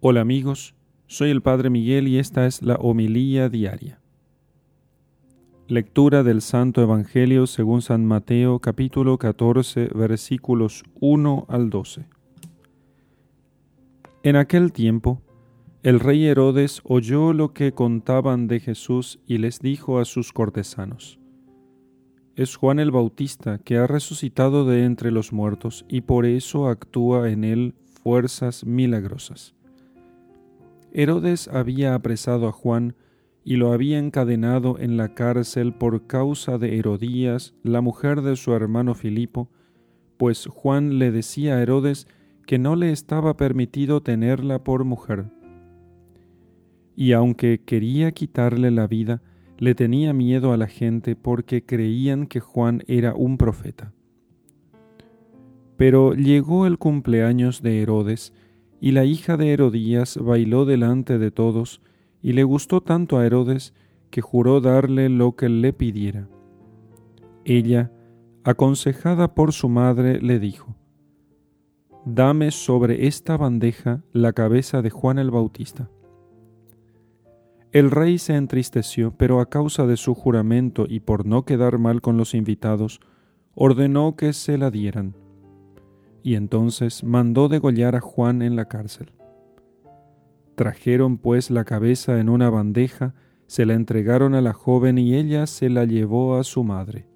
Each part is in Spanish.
Hola amigos, soy el Padre Miguel y esta es la homilía diaria. Lectura del Santo Evangelio según San Mateo capítulo 14 versículos 1 al 12. En aquel tiempo, el rey Herodes oyó lo que contaban de Jesús y les dijo a sus cortesanos, Es Juan el Bautista que ha resucitado de entre los muertos y por eso actúa en él fuerzas milagrosas. Herodes había apresado a Juan y lo había encadenado en la cárcel por causa de Herodías, la mujer de su hermano Filipo, pues Juan le decía a Herodes que no le estaba permitido tenerla por mujer. Y aunque quería quitarle la vida, le tenía miedo a la gente porque creían que Juan era un profeta. Pero llegó el cumpleaños de Herodes, y la hija de Herodías bailó delante de todos, y le gustó tanto a Herodes que juró darle lo que le pidiera. Ella, aconsejada por su madre, le dijo, Dame sobre esta bandeja la cabeza de Juan el Bautista. El rey se entristeció, pero a causa de su juramento y por no quedar mal con los invitados, ordenó que se la dieran y entonces mandó degollar a Juan en la cárcel. Trajeron pues la cabeza en una bandeja, se la entregaron a la joven y ella se la llevó a su madre.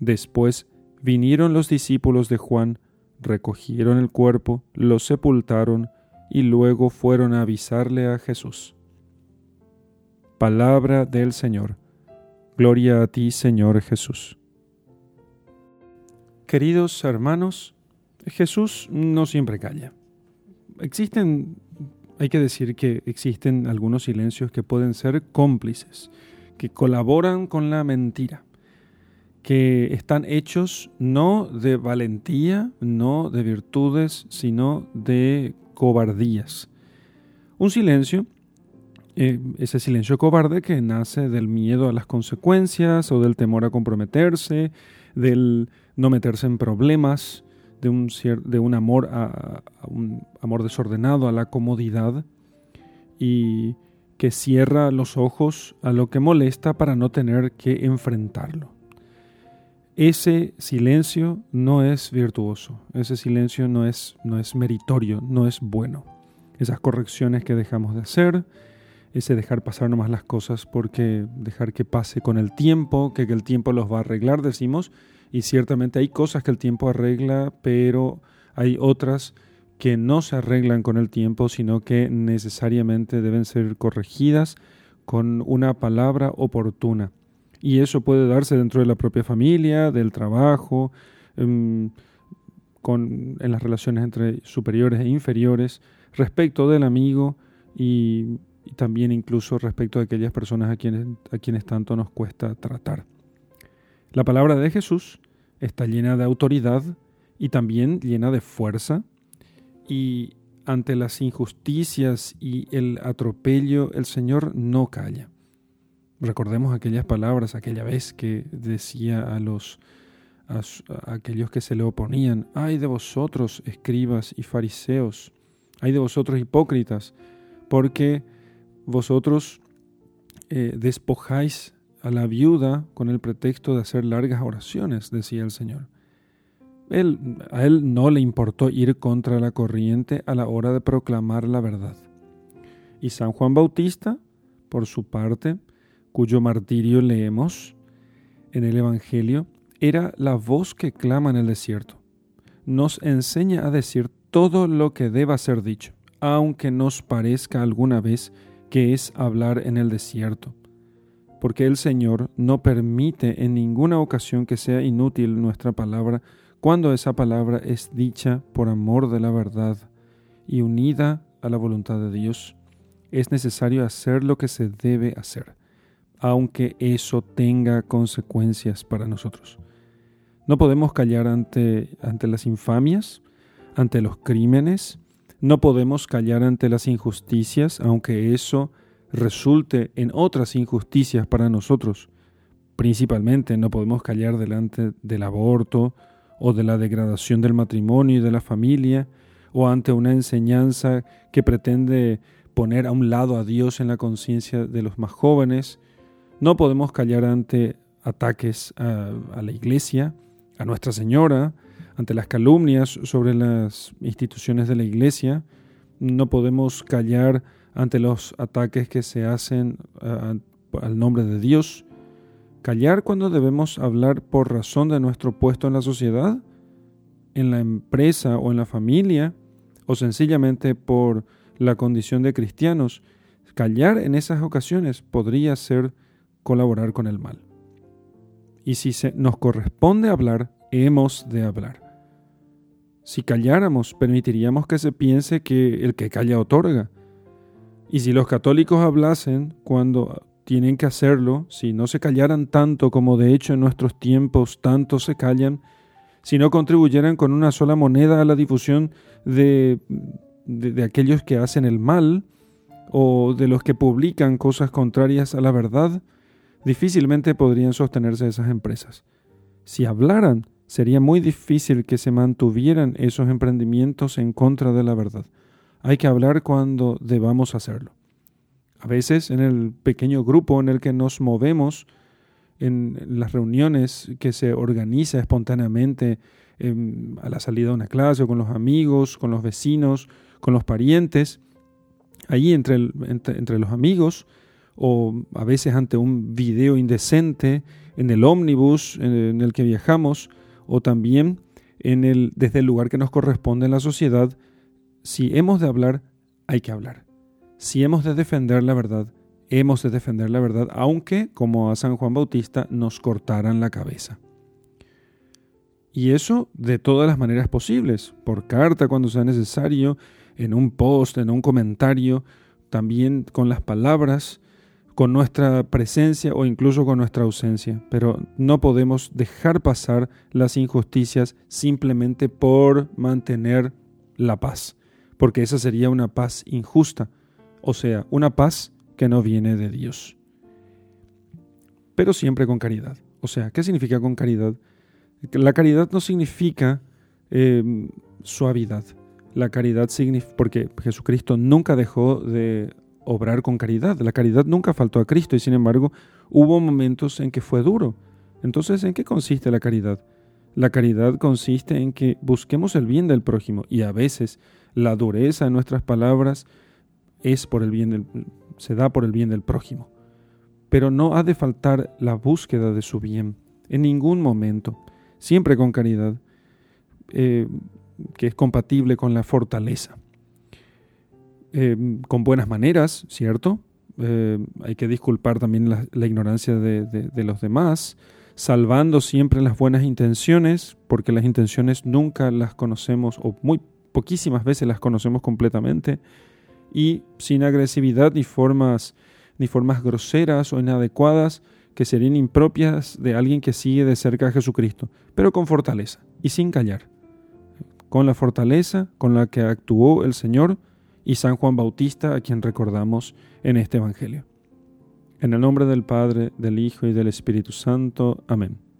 Después vinieron los discípulos de Juan, recogieron el cuerpo, lo sepultaron y luego fueron a avisarle a Jesús. Palabra del Señor. Gloria a ti, Señor Jesús. Queridos hermanos, Jesús no siempre calla. Existen, hay que decir que existen algunos silencios que pueden ser cómplices, que colaboran con la mentira, que están hechos no de valentía, no de virtudes, sino de cobardías. Un silencio, eh, ese silencio cobarde que nace del miedo a las consecuencias o del temor a comprometerse, del no meterse en problemas, de un, de un amor a, un amor desordenado, a la comodidad y que cierra los ojos a lo que molesta para no tener que enfrentarlo. Ese silencio no es virtuoso, ese silencio no es, no es meritorio, no es bueno. Esas correcciones que dejamos de hacer, ese dejar pasar nomás las cosas porque dejar que pase con el tiempo, que, que el tiempo los va a arreglar, decimos, y ciertamente hay cosas que el tiempo arregla, pero hay otras que no se arreglan con el tiempo, sino que necesariamente deben ser corregidas con una palabra oportuna. Y eso puede darse dentro de la propia familia, del trabajo, en, em, con, en las relaciones entre superiores e inferiores, respecto del amigo y, y también incluso respecto de aquellas personas a quienes, a quienes tanto nos cuesta tratar. La palabra de Jesús está llena de autoridad y también llena de fuerza y ante las injusticias y el atropello el Señor no calla. Recordemos aquellas palabras, aquella vez que decía a los aquellos que se le oponían, ay de vosotros, escribas y fariseos, ay de vosotros hipócritas, porque vosotros eh, despojáis a la viuda con el pretexto de hacer largas oraciones, decía el Señor. Él, a él no le importó ir contra la corriente a la hora de proclamar la verdad. Y San Juan Bautista, por su parte, cuyo martirio leemos en el Evangelio, era la voz que clama en el desierto. Nos enseña a decir todo lo que deba ser dicho, aunque nos parezca alguna vez que es hablar en el desierto porque el Señor no permite en ninguna ocasión que sea inútil nuestra palabra cuando esa palabra es dicha por amor de la verdad y unida a la voluntad de Dios. Es necesario hacer lo que se debe hacer, aunque eso tenga consecuencias para nosotros. No podemos callar ante, ante las infamias, ante los crímenes, no podemos callar ante las injusticias, aunque eso resulte en otras injusticias para nosotros. Principalmente no podemos callar delante del aborto o de la degradación del matrimonio y de la familia o ante una enseñanza que pretende poner a un lado a Dios en la conciencia de los más jóvenes. No podemos callar ante ataques a, a, la iglesia, a Nuestra Señora, ante las calumnias sobre las instituciones de la iglesia. No podemos callar ante los ataques que se hacen al nombre de Dios. Callar cuando debemos hablar por razón de nuestro puesto en la sociedad, en la empresa o en la familia, o sencillamente por la condición de cristianos. Callar en esas ocasiones podría ser colaborar con el mal. Y si se nos corresponde hablar, hemos de hablar. Si calláramos, permitiríamos que se piense que el que calla otorga. Y si los católicos hablasen cuando tienen que hacerlo, si no se callaran tanto como de hecho en nuestros tiempos tanto se callan, si no contribuyeran con una sola moneda a la difusión de, de, aquellos que hacen el mal o de los que publican cosas contrarias a la verdad, difícilmente podrían sostenerse esas empresas. Si hablaran, sería muy difícil que se mantuvieran esos emprendimientos en contra de la verdad. Hay que hablar cuando debamos hacerlo. A veces en el pequeño grupo en el que nos movemos, en las reuniones que se organiza espontáneamente em, a la salida de una clase o con los amigos, con los vecinos, con los parientes, allí entre, entre, los amigos o a veces ante un video indecente en el ómnibus en el que viajamos o también en el, desde el lugar que nos corresponde en la sociedad, si hemos de hablar, hay que hablar. Si hemos de defender la verdad, hemos de defender la verdad, aunque, como a San Juan Bautista, nos cortaran la cabeza. Y eso de todas las maneras posibles, por carta cuando sea necesario, en un post, en un comentario, también con las palabras, con nuestra presencia o incluso con nuestra ausencia. Pero no podemos dejar pasar las injusticias simplemente por mantener la paz, porque esa sería una paz injusta o sea, una paz que no viene de Dios. Pero siempre con caridad. O sea, ¿qué significa con caridad? La caridad no significa em, suavidad. La caridad significa, porque Jesucristo nunca dejó de obrar con caridad. La caridad nunca faltó a Cristo y sin embargo hubo momentos en que fue duro. Entonces, ¿en qué consiste la caridad? La caridad consiste en que busquemos el bien del prójimo y a veces la dureza en nuestras palabras es por el bien se da por el bien del prójimo. Pero no ha de faltar la búsqueda de su bien en ningún momento, siempre con caridad, eh, que es compatible con la fortaleza. Eh, con buenas maneras, ¿cierto? Eh, hay que disculpar también la, ignorancia de, de, los demás, salvando siempre las buenas intenciones, porque las intenciones nunca las conocemos, o muy poquísimas veces las conocemos completamente, y sin agresividad ni formas, ni formas groseras o inadecuadas que serían impropias de alguien que sigue de cerca a Jesucristo, pero con fortaleza y sin callar, con la fortaleza con la que actuó el Señor y San Juan Bautista, a quien recordamos en este Evangelio. En el nombre del Padre, del Hijo y del Espíritu Santo. Amén.